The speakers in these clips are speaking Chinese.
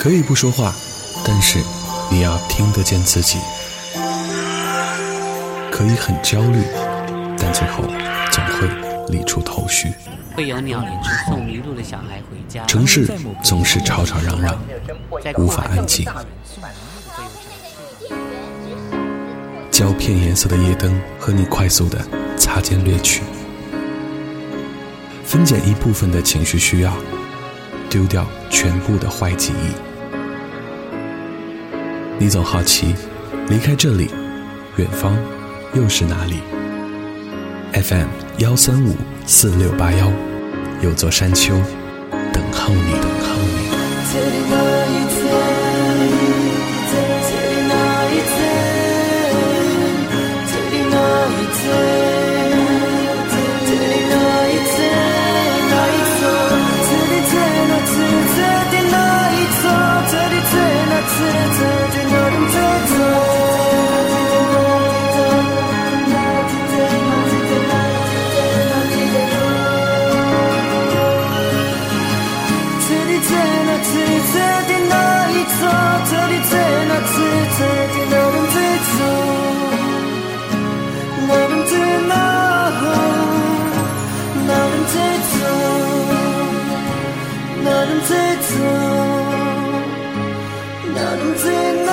可以不说话，但是你要听得见自己。可以很焦虑，但最后总会理出头绪。会有鸟送迷路的小孩回家。城市总是吵吵嚷嚷，无法安静。胶片颜色的夜灯和你快速的擦肩掠去，分拣一部分的情绪需要，丢掉全部的坏记忆。你总好奇，离开这里，远方又是哪里？FM 幺三五四六八幺，有座山丘等候你，等候你。哪能再走？哪能再那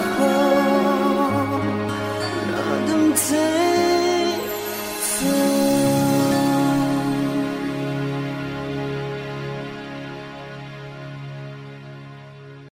好？哪能再？